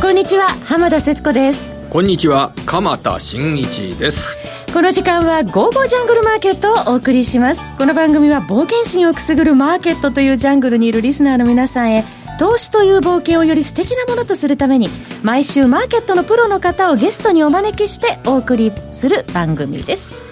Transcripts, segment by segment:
んこんにちは浜田節子です。こんにちは鎌田新一です。この時間は「ゴーゴージャングルマーケット」をお送りします。この番組は冒険心をくすぐるマーケットというジャングルにいるリスナーの皆さんへ投資という冒険をより素敵なものとするために毎週マーケットのプロの方をゲストにお招きしてお送りする番組です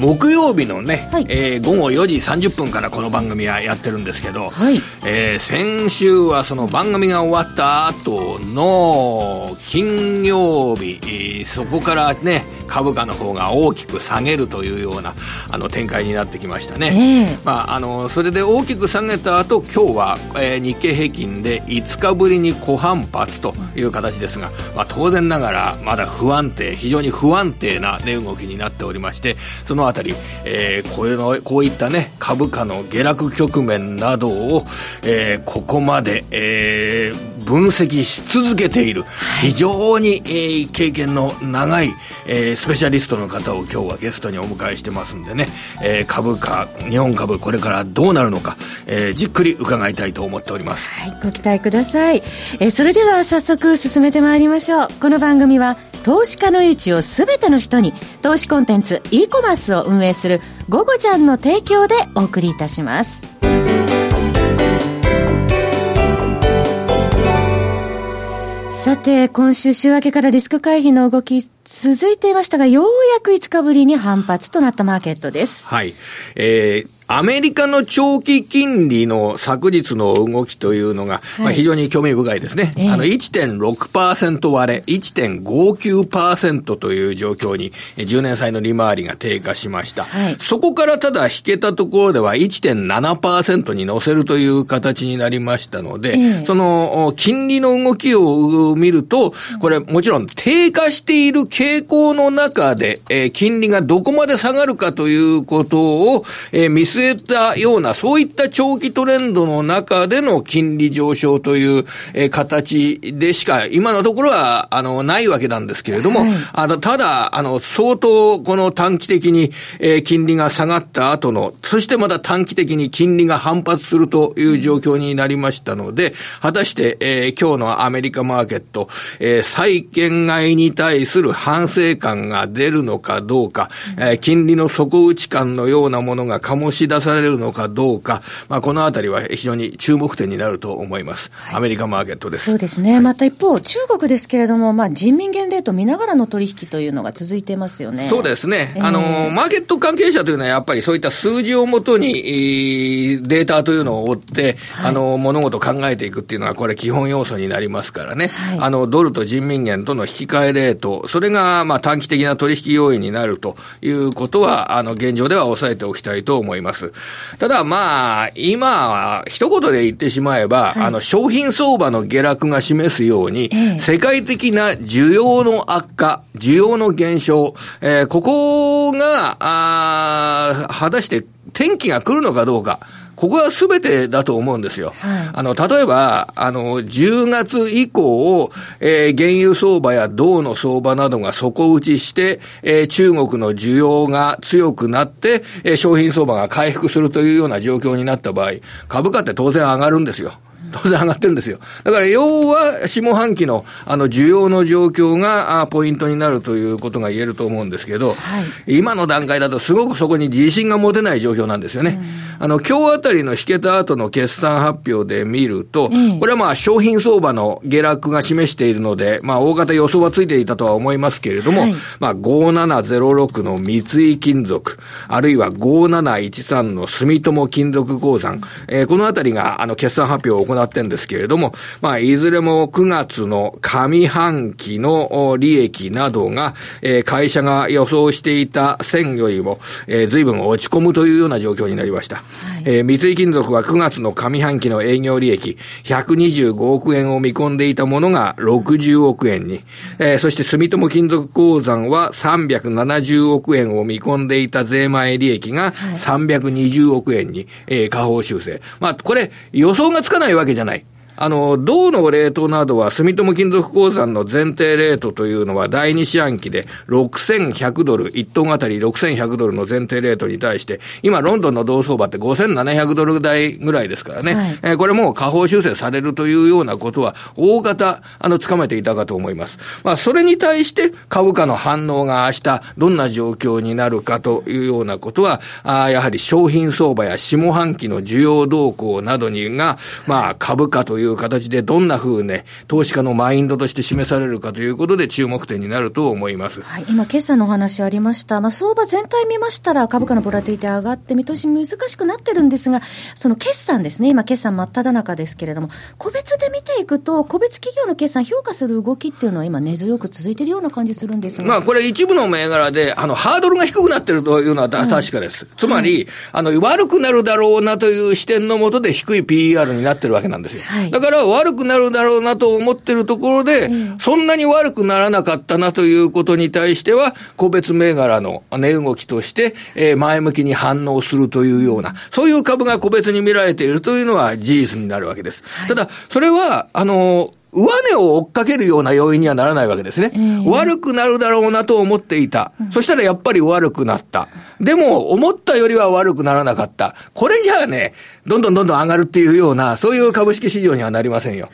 木曜日のね、はい、えー、午後4時30分からこの番組はやってるんですけど、はい、えー、先週はその番組が終わった後の金曜日、そこからね、株価の方が大きく下げるというようなあの展開になってきましたね、えー、まあ、あのそれで大きく下げた後今日は、えー、日経平均で5日ぶりに小反発という形ですが、まあ、当然ながらまだ不安定非常に不安定な値動きになっておりましてそのあたり、えー、こうのこういったね株価の下落局面などを、えー、ここまで、えー、分析し続けている、非常に、えー、経験の長い、えー、スペシャリストの方を今日はゲストにお迎えしてますんでね、えー、株価、日本株、これからどうなるのか、えー、じっくり伺いたいと思っております。はい、ご期待ください。えー、それでは早速進めてまいりましょう。この番組は、投資家の位置をすべての人に、投資コンテンツ、e コマースを運営する、ゴゴちゃんの提供でお送りいたします。さて、今週週明けからリスク回避の動き続いていましたが、ようやく5日ぶりに反発となったマーケットです。はい。えーアメリカの長期金利の昨日の動きというのが、はい、まあ、非常に興味深いですね。えー、あの1.6%割れ、1.59%という状況に、10年債の利回りが低下しました。はい、そこからただ引けたところでは1.7%に乗せるという形になりましたので、えー、その金利の動きを見ると、これもちろん低下している傾向の中で、えー、金利がどこまで下がるかということを、えー、見据えたような、そういった長期トレンドの中での金利上昇という、えー、形でしか、今のところは、あの、ないわけなんですけれども、はい、あの、ただ、あの、相当、この短期的に、えー、金利が下がった後の、そしてまた短期的に金利が反発するという状況になりましたので、果たして、えー、今日のアメリカマーケット、えー、債券買いに対する反省感が出るのかどうか、えー、金利の底打ち感のようなものが醸し出されるのかどうか、まあ、このあたりは非常に注目点になると思います。はい、アメリカマーケットです。そうですね。はい、また一方、中国ですけれども、まあ、人民元レート見ながらの取引というのが続いてますよね。そうですね。えー、あの、マーケット関係者というのはやっぱりそういった数字をもとに、データというのを追って、はい、あの、物事を考えていくっていうのは、これ基本要素になりますからね。はい、あの、ドルと人民元との引き換えレート、それが、まあ、短期的な取引要因になるということは、あの、現状では抑えておきたいと思います。ただまあ、今は一言で言ってしまえば、はい、あの、商品相場の下落が示すように、ええ、世界的な需要の悪化、需要の減少、えー、ここが、あ果たして天気が来るのかどうか。ここは全てだと思うんですよ。はい、あの、例えば、あの、10月以降、えー、原油相場や銅の相場などが底打ちして、えー、中国の需要が強くなって、えー、商品相場が回復するというような状況になった場合、株価って当然上がるんですよ。当然上がってるんですよ。だから要は下半期のあの需要の状況がポイントになるということが言えると思うんですけど、はい、今の段階だとすごくそこに自信が持てない状況なんですよね。あの、今日あたりの引けた後の決算発表で見ると、これはまあ商品相場の下落が示しているので、まあ大方予想はついていたとは思いますけれども、はい、まあ5706の三井金属、あるいは5713の住友金属鉱山、えー、このあたりがあの決算発表を行なってんですけれども、まあ、いずれも9月の上半期の利益などが、えー、会社が予想していた線よりも、えー、随分落ち込むというような状況になりました。はい、えー、三井金属は9月の上半期の営業利益125億円を見込んでいたものが60億円に、えー、そして住友金属鉱山は370億円を見込んでいた税前利益が320億円に、えー、下方修正。まあ、これ予想がつかないわけじゃない。あの、銅のレートなどは、住友金属鉱山の前提レートというのは、第2四半期で6100ドル、1トンあたり6100ドルの前提レートに対して、今、ロンドンの銅相場って5700ドル台ぐらいですからね、はい、えー、これも下方修正されるというようなことは、大方、あの、つかめていたかと思います。まあ、それに対して株価の反応が明日、どんな状況になるかというようなことは、あやはり商品相場や下半期の需要動向などにが、まあ、株価という形でどんな風ね、投資家のマインドとして示されるかということで注目点になると思います。はい、今、決算のお話ありました。まあ、相場全体見ましたら、株価のボラティティ上がって見通し難しくなってるんですが、その決算ですね、今、決算真っ只中ですけれども、個別で見ていくと、個別企業の決算評価する動きっていうのは今根強く続いているような感じするんですが。まあ、これ一部の銘柄で、あの、ハードルが低くなってるというのは確かです。つまり、あの、悪くなるだろうなという視点のもとで低い PER になってるわけなんですよ。はい、だから悪くなるだろうなと思ってるところで、そんなに悪くならなかったなということに対しては、個別銘柄の値動きとして、えー、前向きに反応するというような、そういう株が個別に見られているというのは事実になるわけです。はい、ただ、それは、あの、上値を追っかけるような要因にはならないわけですね。えー、悪くなるだろうなと思っていた。うん、そしたらやっぱり悪くなった。でも、思ったよりは悪くならなかった。これじゃあね、どんどんどんどん上がるっていうような、そういう株式市場にはなりませんよ。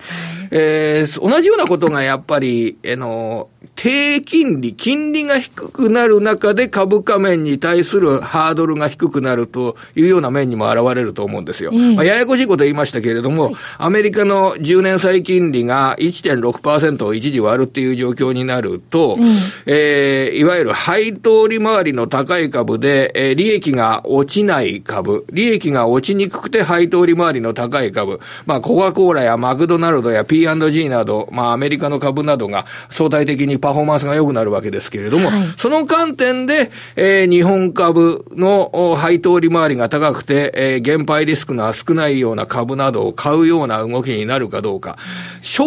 えー、同じようなことがやっぱり、あの、低金利、金利が低くなる中で株価面に対するハードルが低くなるというような面にも現れると思うんですよ。うん、まあ、ややこしいこと言いましたけれども、はい、アメリカの10年債金利が1.6%を一時割るっていう状況になると、うん、えー、いわゆる配当利回りの高い株で、えー、利益が落ちない株、利益が落ちにくくて配当利回りの高い株、まあ、コカ・コーラやマクドナルドや P&G など、まあ、アメリカの株などが相対的にパフォーマンスが良くなるわけですけれども、はい、その観点で、えー、日本株の配当利回りが高くて、えー、減配リスクの少ないような株などを買うような動きになるかどうか。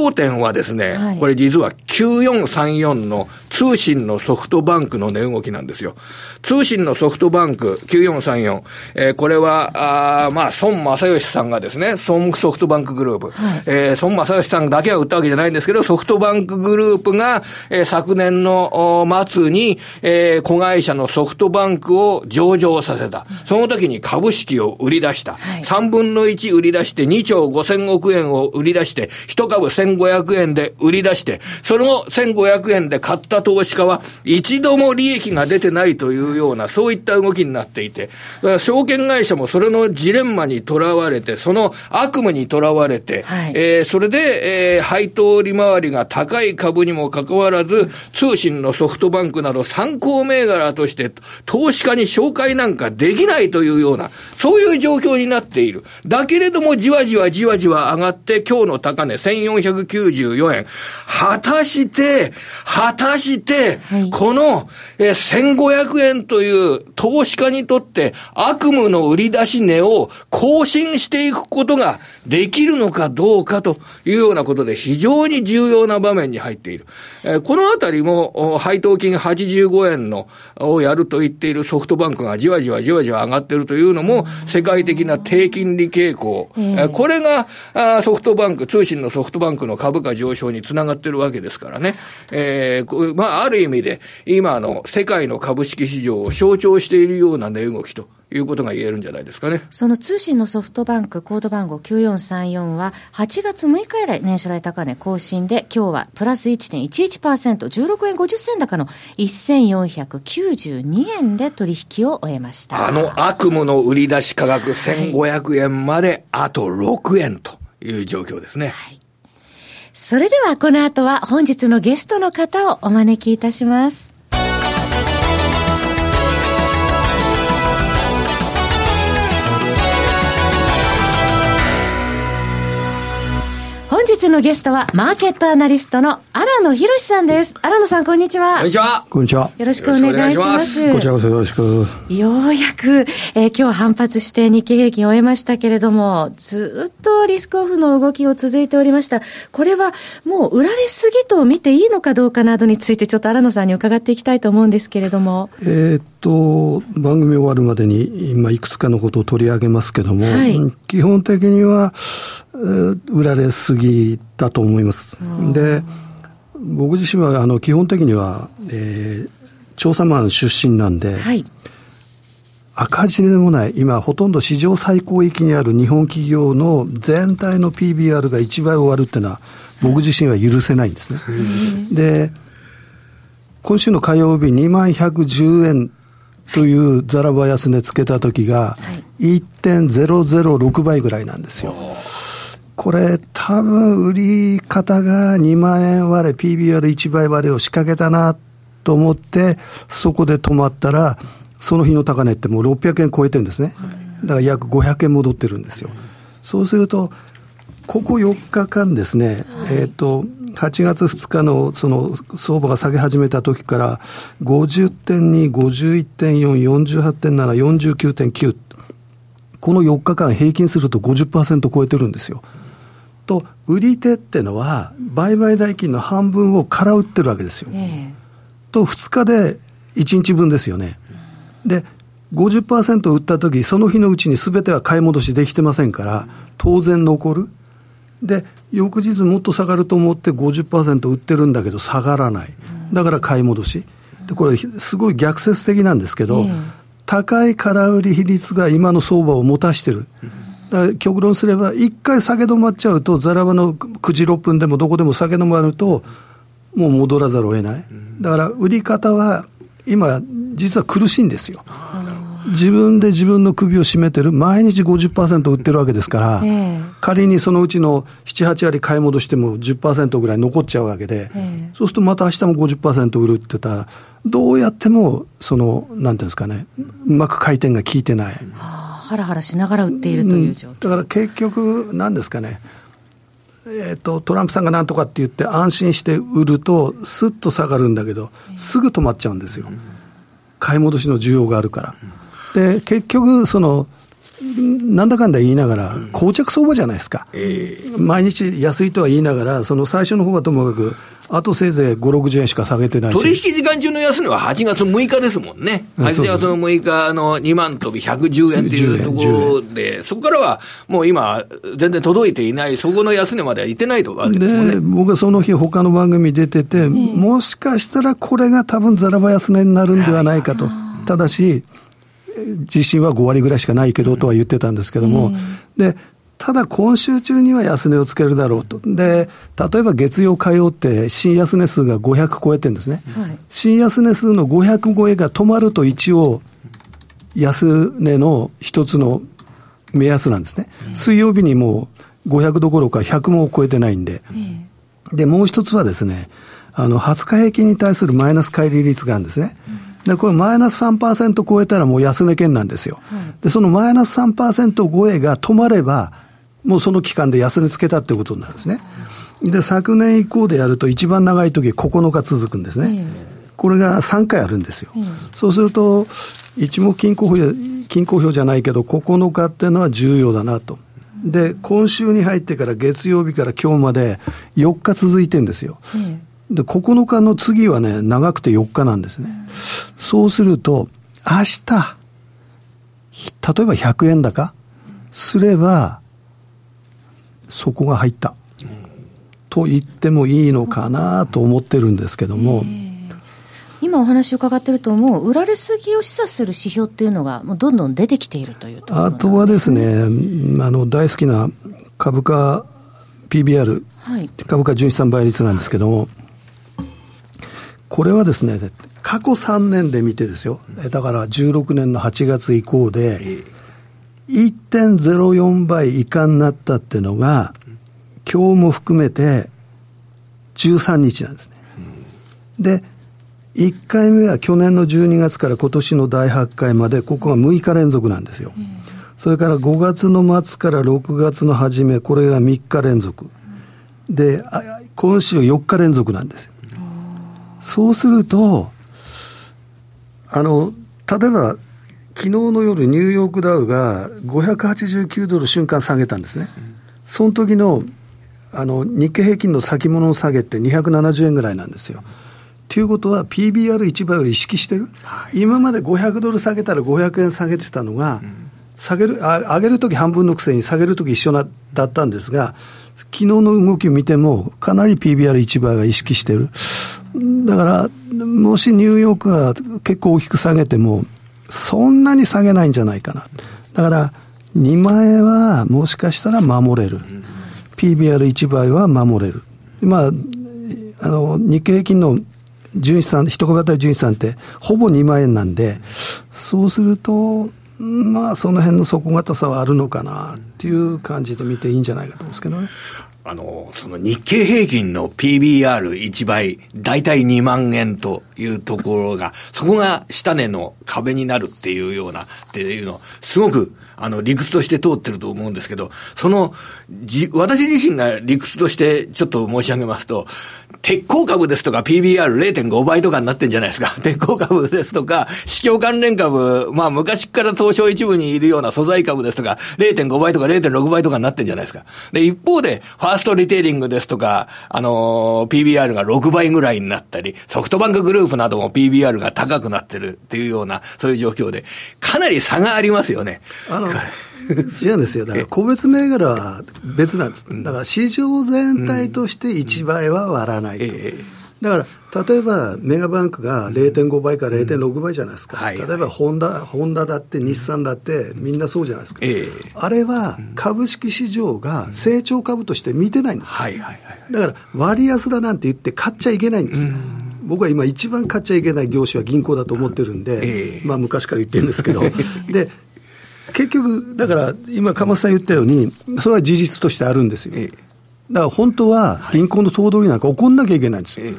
焦点はですね、はい、これ実は9434の通信のソフトバンクの値動きなんですよ。通信のソフトバンク9434、えー、これは、あまあ、孫正義さんがですね、孫ソフトバンクグループ、はい、えー、孫正義さんだけが売ったわけじゃないんですけど、ソフトバンクグループが、えー、昨年の末に、えー、子会社のソフトバンクを上場させた。その時に株式を売り出した。はい、3分の1売り出して2兆5000億円を売り出して、1株1500円で売り出して、その1500円で買った投資家は一度も利益が出てないというような、そういった動きになっていて、だから証券会社もそれのジレンマにとらわれて、その悪夢にとらわれて、はい、えー、それで、えー、配当利回りが高い株にもかかわらず、通信のソフトバンクなど参考銘柄として、投資家に紹介なんかできないというような、そういう状況になっている。だけれども、じわじわじわじわ上がって、今日の高値1494円。果たして、果たして、この、え1500円という投資家にとって悪夢の売り出し値を更新していくことができるのかどうかというようなことで非常に重要な場面に入っている。えこのあたりも配当金85円のをやると言っているソフトバンクがじわじわじわじわ上がっているというのも世界的な低金利傾向。えこれがソフトバンク、通信のソフトバンクの株価上昇につながってるわけですからね。えー、まあ、ある意味で、今の世界の株式市場を象徴しているような値動きということが言えるんじゃないですかね。その通信のソフトバンクコード番号9434は8月6日以来年初来高値更新で今日はプラス1.11%、16円50銭高の1492円で取引を終えました。あの悪夢の売り出し価格1500円まであと6円という状況ですね。はいそれではこの後は本日のゲストの方をお招きいたします。日のゲストは、マーケットアナリストの荒野博さんです。荒野さん、こんにちは。こんにちは。こんにちは。よろしくお願いします。こちらこそよろしく。ようやく、えー、今日反発して日経平均を終えましたけれども、ずっとリスクオフの動きを続いておりました。これはもう売られすぎと見ていいのかどうかなどについて、ちょっと荒野さんに伺っていきたいと思うんですけれども。えー、っと、番組終わるまでに、今いくつかのことを取り上げますけども、はい、基本的には、売られすぎだと思います。で、僕自身はあの基本的には、えー、調査マン出身なんで、はい、赤字でもない、今ほとんど史上最高域にある日本企業の全体の PBR が1倍終わるっていうのは、僕自身は許せないんですね。で、今週の火曜日2万110円というザラバ安値つけた時が、1.006倍ぐらいなんですよ。これ、多分売り方が2万円割れ、PBR1 倍割れを仕掛けたなと思って、そこで止まったら、その日の高値ってもう600円超えてるんですね。だから約500円戻ってるんですよ。そうすると、ここ4日間ですね、えっ、と、8月2日のその相場が下げ始めた時から、50.2、51.4、48.7、49.9。この4日間平均すると50%超えてるんですよ。と、売り手ってのは、売買代金の半分を空売ってるわけですよ。えー、と、2日で1日分ですよね。で、50%売ったとき、その日のうちにすべては買い戻しできてませんから、当然残る。で、翌日もっと下がると思って50%売ってるんだけど下がらない。だから買い戻し。で、これすごい逆説的なんですけど、高い空売り比率が今の相場を持たしてる。極論すれば、一回下げ止まっちゃうと、ザラバの9時6分でもどこでも下げ止まると、もう戻らざるを得ない。だから、売り方は、今、実は苦しいんですよ。自分で自分の首を絞めてる、毎日50%売ってるわけですから、えー、仮にそのうちの7、8割買い戻しても10%ぐらい残っちゃうわけで、えー、そうするとまた明日も50%売るってたら、どうやっても、その、なんていうんですかね、うまく回転が効いてない。ハラハラしながら売っているという状況、うん、だから結局、なんですかね、えーと、トランプさんがなんとかって言って安心して売ると、すっと下がるんだけど、すぐ止まっちゃうんですよ。買い戻しの需要があるから。で、結局、その、なんだかんだ言いながら、膠着相場じゃないですか。えー、毎日安いとは言いながら、その最初の方がともかく、あとせいぜい5、60円しか下げてないし。取引時間中の安値は8月6日ですもんね。8月の6日の2万飛び110円っていうところで、そこからはもう今、全然届いていない、そこの安値まではいってないとかですもんね。僕はその日他の番組出てて、もしかしたらこれが多分ザラバ安値になるんではないかと。ただし、自信は5割ぐらいしかないけどとは言ってたんですけども、で、ただ今週中には安値をつけるだろうと。で、例えば月曜火曜って新安値数が500超えてるんですね。はい、新安値数の500超えが止まると一応、安値の一つの目安なんですね。うん、水曜日にもう500どころか100も超えてないんで。うん、で、もう一つはですね、あの、20日平均に対するマイナス乖離率があるんですね。で、これマイナス3%超えたらもう安値圏なんですよ。で、そのマイナス3%超えが止まれば、もうその期間で安値つけたってことになるんですね。で、昨年以降でやると一番長い時9日続くんですね。これが3回あるんですよ。そうすると、一目均衡表、均衡表じゃないけど、9日っていうのは重要だなと。で、今週に入ってから月曜日から今日まで4日続いてるんですよ。で、9日の次はね、長くて4日なんですね。そうすると、明日、例えば100円高すれば、そこが入った。と言ってもいいのかなと思ってるんですけども。今お話を伺ってると、もう売られすぎを示唆する指標っていうのが、もうどんどん出てきているというと、ね、あとはですね、あの大好きな株価 PBR、はい、株価純資産倍率なんですけども、これはですね、過去3年で見てですよ、だから16年の8月以降で、1.04倍以下になったっていうのが、今日も含めて13日なんですね。で、1回目は去年の12月から今年の第8回まで、ここが6日連続なんですよ。それから5月の末から6月の初め、これが3日連続。で、今週4日連続なんですよ。そうすると、あの、例えば、昨日の夜、ニューヨークダウが589ドル瞬間下げたんですね。その時の、あの、日経平均の先物の下げって270円ぐらいなんですよ。ということは PBR1 倍を意識してる、はい、今まで500ドル下げたら500円下げてたのが、うん、下げる、あ上げるとき半分のくせに下げるとき一緒なだったんですが、昨日の動きを見ても、かなり PBR1 倍は意識してる。だから、もしニューヨークが結構大きく下げても、そんなに下げないんじゃないかな。だから、2万円はもしかしたら守れる。PBR1 倍は守れる。まあ、あの、日経平均の純資産、一株当たり純資産ってほぼ2万円なんで、そうすると、まあ、その辺の底堅さはあるのかなっていう感じで見ていいんじゃないかと思うんですけどね。あの、その日経平均の PBR1 倍、大体2万円というところが、そこが下値の壁になるっていうような、っていうの、すごく、あの、理屈として通ってると思うんですけど、その、じ、私自身が理屈としてちょっと申し上げますと、鉄鋼株ですとか PBR0.5 倍とかになってんじゃないですか。鉄鋼株ですとか、市況関連株、まあ昔から東証一部にいるような素材株ですとか、0.5倍とか0.6倍とかになってんじゃないですか。で、一方で、ファーストリテイリングですとか、あのー、PBR が6倍ぐらいになったり、ソフトバンクグループプなども PBR が高くなってるっていうような、そういう状況で、かなり差がありますよね。あの、違うんですよ。だから個別銘柄は別なんです。だから市場全体として1倍は割らないと。だから、例えばメガバンクが0.5倍から0.6倍じゃないですか。はい、例えばホンダ、ホンダだって日産だってみんなそうじゃないですか。あれは株式市場が成長株として見てないんです。はいはいはい、だから割安だなんて言って買っちゃいけないんですよ。僕は今一番買っちゃいけない業種は銀行だと思ってるんで、まあ昔から言ってるんですけど、で、結局、だから今、鎌田さん言ったように、それは事実としてあるんですよ。だから本当は銀行の頭取なんか起こんなきゃいけないんですよ。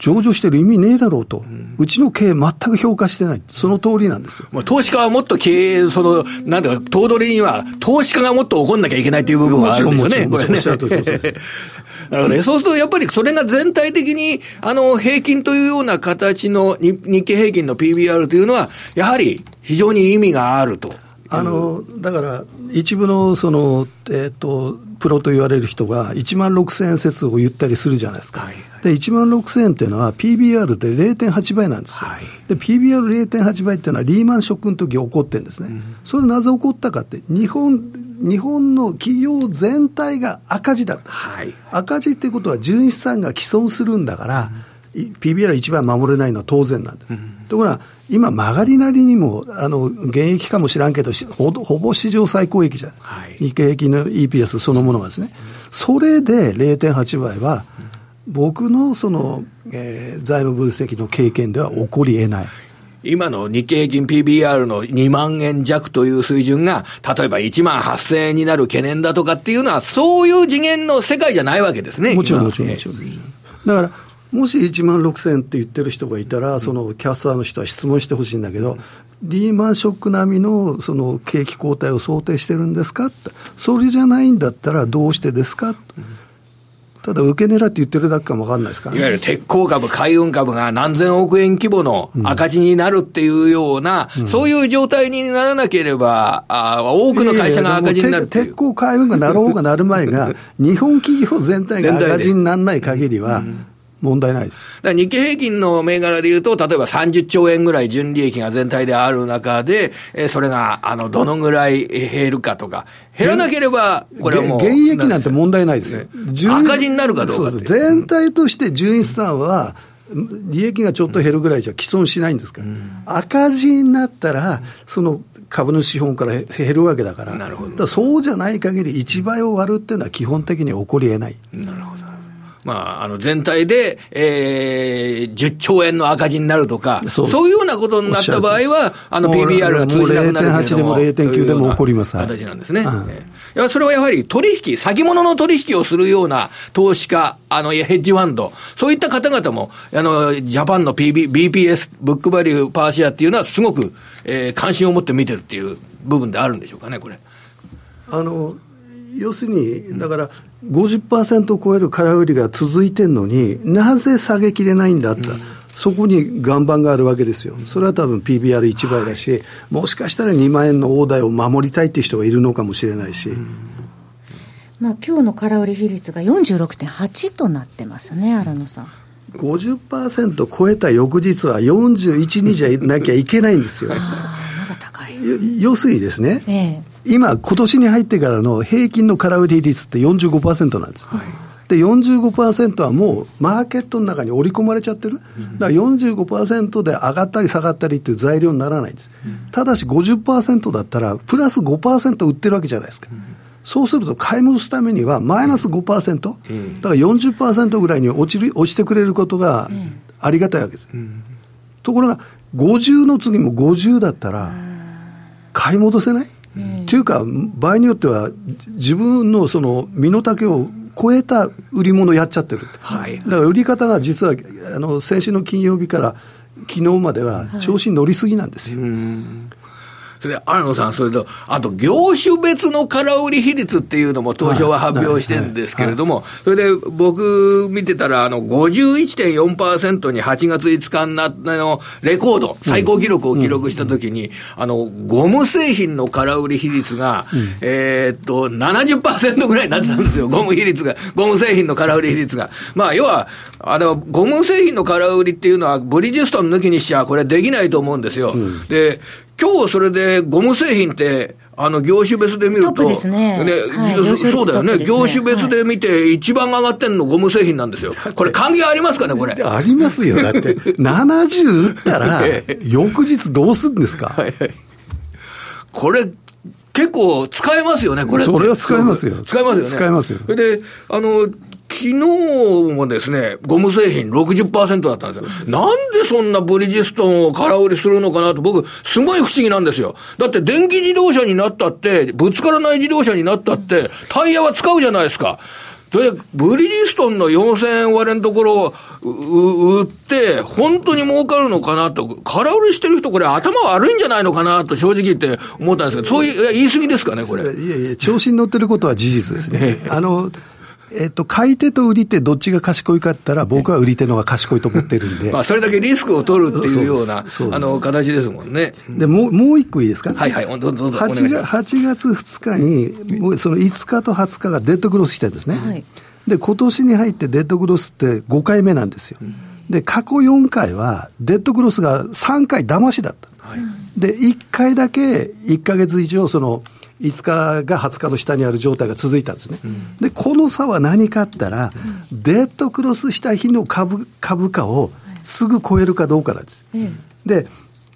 上場してる意味ねえだろうと、うちの経営全く評価してない、その通りなんですよ。もう投資家はもっと経営、その、なんだか、頭取には、投資家がもっと怒んなきゃいけないという部分はあるんですよね、これね。なるほどね。そうすると、やっぱりそれが全体的に、あの、平均というような形の日経平均の PBR というのは、やはり非常に意味があると。あの、だから、一部の、その、えっ、ー、と、プロと言われる人が1万6000円説を言ったりするじゃないですか。はい、で、1万6000円っていうのは PBR で0.8倍なんですよ。はい、で、PBR0.8 倍っていうのはリーマンショックの時起こってるんですね。うん、それなぜ起こったかって、日本、日本の企業全体が赤字だった。はい、赤字っていうことは純資産が既存するんだから、うん、PBR1 倍守れないのは当然なんです。うん、ところが、今、曲がりなりにも、あの、現役かもしらんけど、ほほぼ史上最高益じゃん。はい、日経平均の EPS そのものがですね。それで0.8倍は、僕のその、えー、財務分析の経験では起こり得ない。今の日経平均 PBR の2万円弱という水準が、例えば1万8000円になる懸念だとかっていうのは、そういう次元の世界じゃないわけですね。もちろん、もちろん、もちろん。だから、もし1万6000って言ってる人がいたら、そのキャスターの人は質問してほしいんだけど、リーマンショック並みのその景気後退を想定してるんですか？それじゃないんだったらどうしてですか、ただ、受け狙って言ってるだけかも分かんないですから、ね、いわゆる鉄鋼株、海運株が何千億円規模の赤字になるっていうような、うん、そういう状態にならなければ、あ多くの会社が赤字になる鉄鋼、海運がなろうがなる前が、日本企業全体が赤字にならない限りは、問題ないです。日経平均の銘柄で言うと、例えば30兆円ぐらい純利益が全体である中で、えー、それが、あの、どのぐらい減るかとか、減らなければ、これはもう。現役なんて問題ないですよ。赤字になるかどうか全体として純資産は、利益がちょっと減るぐらいじゃ既存しないんですから、うん、赤字になったら、その株主資本から減るわけだから、なるほどそうじゃない限り、1倍を割るっていうのは基本的に起こりえない。なるほどまあ、あの、全体で、えー、10兆円の赤字になるとか、そういうようなことになった場合は、あの、PBR が通じなくなる0.8でも0.9でも起こります。形なんですね。うん、いや、それはやはり取引、先物の取引をするような投資家、あの、ヘッジファンド、そういった方々も、あの、ジャパンの PB、BPS、ブックバリューパーシェアっていうのは、すごく、えー、関心を持って見てるっていう部分であるんでしょうかね、これ。あの、要するに、だから、50%を超える空売りが続いてるのになぜ下げきれないんだった、うん、そこに岩盤があるわけですよ。それは多分 PBR1 倍だし、はい、もしかしたら2万円の大台を守りたいっていう人がいるのかもしれないし。うん、まあ、今日の空売り比率が46.8となってますね、荒野さん。50%超えた翌日は41、2じゃなきゃいけないんですよ。要するにですね、ええ、今、今年に入ってからの平均の空売り率って45%なんです。はいで、45%はもうマーケットの中に織り込まれちゃってる。だから45%で上がったり下がったりっていう材料にならないんです。ただし50%だったら、プラス5%売ってるわけじゃないですか。そうすると買い戻すためにはマイナス5%、だから40%ぐらいに落ちる落ちてくれることがありがたいわけです。ところが、50の次も50だったら、買い戻せない、というか、場合によっては、自分のその身の丈を超えた売り物やっちゃってる。はい。だから売り方が実は、あの、先週の金曜日から昨日までは調子に乗りすぎなんですよ。はいそれで、荒野さん、それと、あと、業種別の空売り比率っていうのも東証は発表してるんですけれども、それで僕見てたら、あの、51.4%に8月5日になったの、レコード、最高記録を記録したときに、あの、ゴム製品の空売り比率が、えっと、70%ぐらいになってたんですよ、ゴム比率が、ゴム製品の空売り比率が。まあ、要は、あの、ゴム製品の空売りっていうのは、ブリヂストン抜きにしちゃ、これできないと思うんですよ。で、今日それでゴム製品って、あの、業種別で見ると、ですね。ね、はい、そうだよね、業種別で見て、一番上がってんのゴム製品なんですよ。これ、関係ありますかね、これ？ありますよ。だって、70打ったら、翌日どうするんですか？はいはい、これ、結構使えますよね、これ。それは使えますよ。使えますよね。使えますよ。で、あの、昨日もですね、ゴム製品60%だったんですよ。なんでそんなブリヂストンを空売りするのかなと僕、すごい不思議なんですよ。だって電気自動車になったって、ぶつからない自動車になったって、タイヤは使うじゃないですか。で、ブリヂストンの4000円割れのところを売って、本当に儲かるのかなと、空売りしてる人、これ頭悪いんじゃないのかなと正直言って思ったんですけど、そういう、言い過ぎですかね、これ。いやいや、調子に乗ってることは事実ですね。あの、えっと、買い手と売り手、どっちが賢いかって言ったら、僕は売り手の方が賢いと思ってるんで。まあ、それだけリスクを取るっていうような、あの、形ですもんね。で、もう、もう一個いいですか？はいはい、どんどんどん 8, 月8月2日に、もうその5日と20日がデッドクロスしてるんですね。はい、で、今年に入ってデッドクロスって5回目なんですよ。で、過去4回は、デッドクロスが3回騙しだった。はい、で、1回だけ1か月以上、その、5日が20日の下にある状態が続いたんですね。うん、で、この差は何かったら、うん、デッドクロスした日の株株価をすぐ超えるかどうかなんです。うん、で、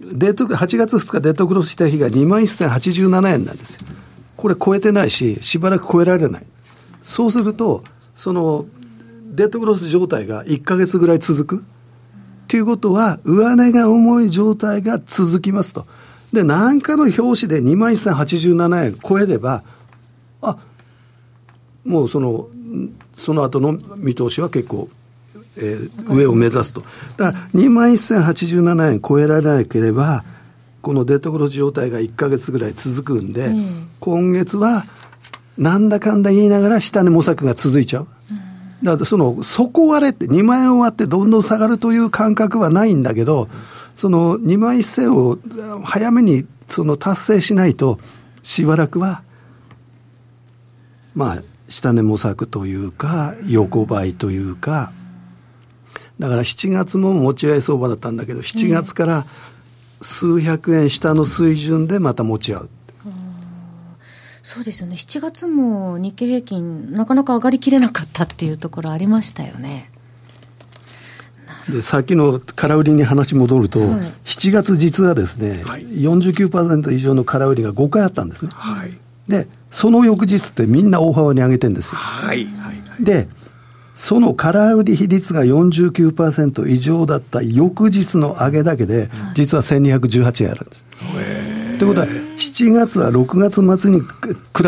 デッド8月2日デッドクロスした日が2万1087円なんですよ。これ超えてないし、しばらく超えられない。そうすると、その、デッドクロス状態が1か月ぐらい続く。ということは、上値が重い状態が続きますと。で、何かの表紙で2万1087円超えれば、あもうその、その後の見通しは結構、えー、上を目指すと。だから、2万1087円超えられなければ、このデッドクロス状態が1か月ぐらい続くんで、うん、今月は、なんだかんだ言いながら下値模索が続いちゃう。だからその、底割れって、2万円割ってどんどん下がるという感覚はないんだけど、その2万1000を早めにその達成しないと、しばらくは、まあ、下値模索というか、横ばいというか、だから7月も持ち合い相場だったんだけど、7月から数百円下の水準でまた持ち合う。そうですよね、7月も日経平均、なかなか上がりきれなかったっていうところありましたよね。でさっきの空売りに話戻ると、はい、7月実はですね、はい、49%以上の空売りが5回あったんですね。はい、で、その翌日ってみんな大幅に上げてるんですよ。はい。で、その空売り比率が49%以上だった翌日の上げだけで、実は1218円あるんです。ということは、7月は6月末に比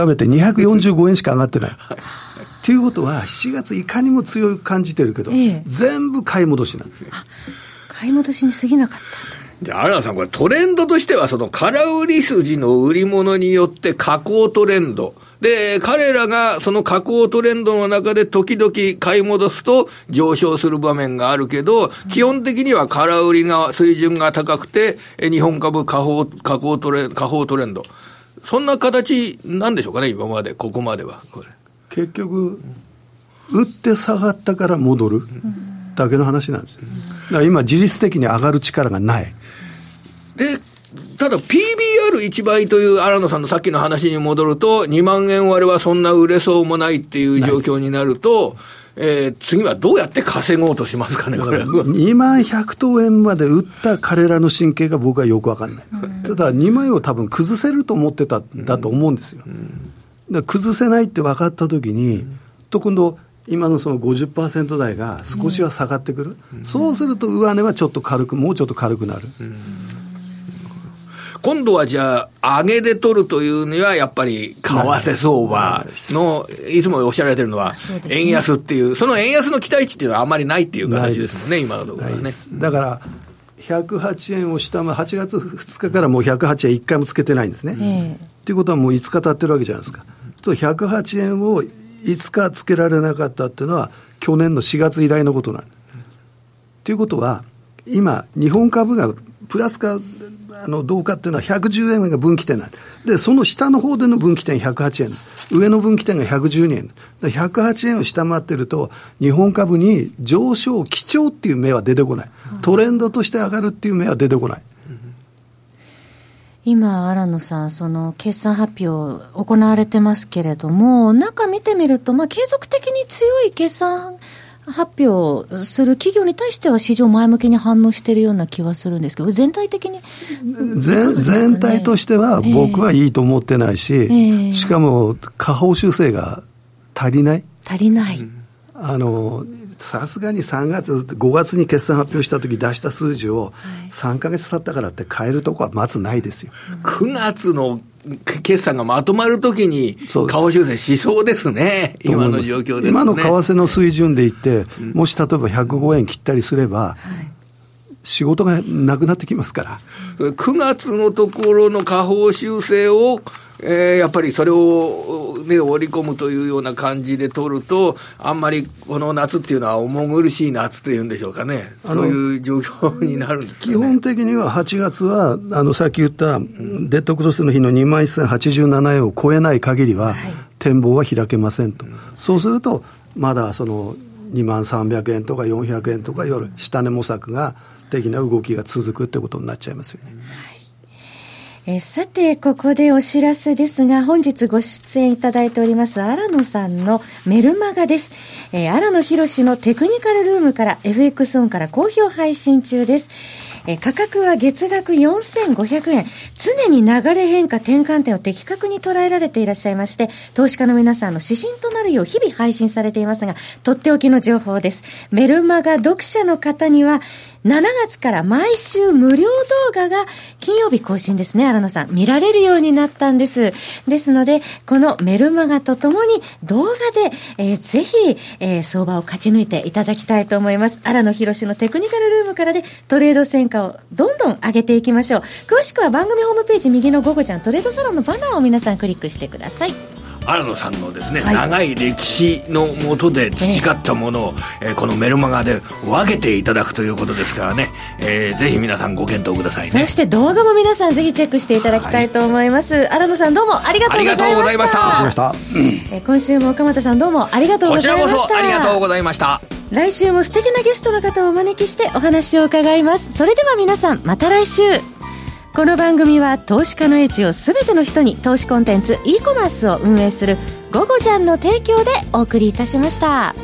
べて245円しか上がってない。ということは、7月いかにも強く感じてるけど、ええ、全部買い戻しなんですね。買い戻しに過ぎなかった。じゃあ、荒さん、これトレンドとしては、その空売り筋の売り物によって下降トレンド。で、彼らがその下降トレンドの中で時々買い戻すと上昇する場面があるけど、基本的には空売りが水準が高くて、日本株下降、下降トレ下方トレンド。そんな形なんでしょうかね、今まで、ここまでは。これ結局、売って下がったから戻るだけの話なんですよ。だから今、自律的に上がる力がない。で、ただ PBR る1倍という荒野さんのさっきの話に戻ると、2万円割れはそんな売れそうもないっていう状況になると、えー、次はどうやって稼ごうとしますかね、これ2万100等円まで売った彼らの神経が僕はよくわかんない。ただ、2万円を多分崩せると思ってたんだと思うんですよ。だ崩せないって分かったときに、と今度、今のその50%台が少しは下がってくる、そうすると上値はちょっと軽く、もうちょっと軽くなる。今度はじゃあ、上げで取るというには、やっぱり為替相場の、いつもおっしゃられてるのは、円安っていう、その円安の期待値っていうのはあんまりないっていう形ですもんね、今のところはね。だから108円を下回8月2日からもう108円1回もつけてないんですね。と、いうことはもう5日経ってるわけじゃないですか。と108円を5日つけられなかったっていうのは、去年の4月以来のことなんということは、今、日本株がプラスかあのどうかっていうのは110円が分岐点なんで、その下の方での分岐点108円。上の分岐点が112円。108円を下回ってると、日本株に上昇基調っていう目は出てこない。トレンドとして上がるっていう目は出てこない。今、新野さん、その決算発表行われてますけれども、中見てみると、まあ、継続的に強い決算発表する企業に対しては市場前向きに反応しているような気はするんですけど、全体的に、全全体としては僕はいいと思ってないし、えー、しかも下方修正が足りない。足りない。あの、さすがに3月、5月に決算発表したとき出した数字を3か月経ったからって変えるとこはまずないですよ。9月の決算がまとまるときに、顔修正しそうですね、今の状況で、ね、今の為替の水準でいって、もし例えば105円切ったりすれば、仕事がなくなってきますから。9月のところの下方修正を、えー、やっぱりそれを、ね、織り込むというような感じで取ると、あんまりこの夏っていうのは重苦しい夏というんでしょうかね。そういう状況になるんですか、ね、基本的には8月は、あの、さっき言った、デッドクロスの日の2万1087円を超えない限りは、展望は開けませんと。そうすると、まだその、2万300円とか400円とか、いわゆる下値模索が、的な動きが続くってことになっちゃいますよね。はいえさて、ここでお知らせですが、本日ご出演いただいております、荒野さんのメルマガです。えー、荒野博のテクニカルルームから FX オンから好評配信中です。え価格は月額4500円。常に流れ変化転換点を的確に捉えられていらっしゃいまして、投資家の皆さんの指針となるよう日々配信されていますが、とっておきの情報です。メルマガ読者の方には、7月から毎週無料動画が金曜日更新ですね、荒野さん。見られるようになったんです。ですので、このメルマガとともに動画で、えー、ぜひ、えー、相場を勝ち抜いていただきたいと思います。荒野博のテクニカルルームからでトレード戦果をどんどん上げていきましょう。詳しくは番組ホームページ右の午後ちゃんトレードサロンのバナーを皆さんクリックしてください。新野さんのですね、はい、長い歴史のもとで培ったものを、えー、このメルマガで分けていただくということですからね、えー、ぜひ皆さんご検討くださいね。そして動画も皆さんぜひチェックしていただきたいと思います、はい、新野さんどうもありがとうございました。え今週も岡本さんどうもありがとうございました。こちらこそありがとうございました。来週も素敵なゲストの方をお招きしてお話を伺います。それでは皆さんまた来週この番組は投資家の英知を全ての人に投資コンテンツ e コマースを運営する「ゴゴジャン」の提供でお送りいたしました。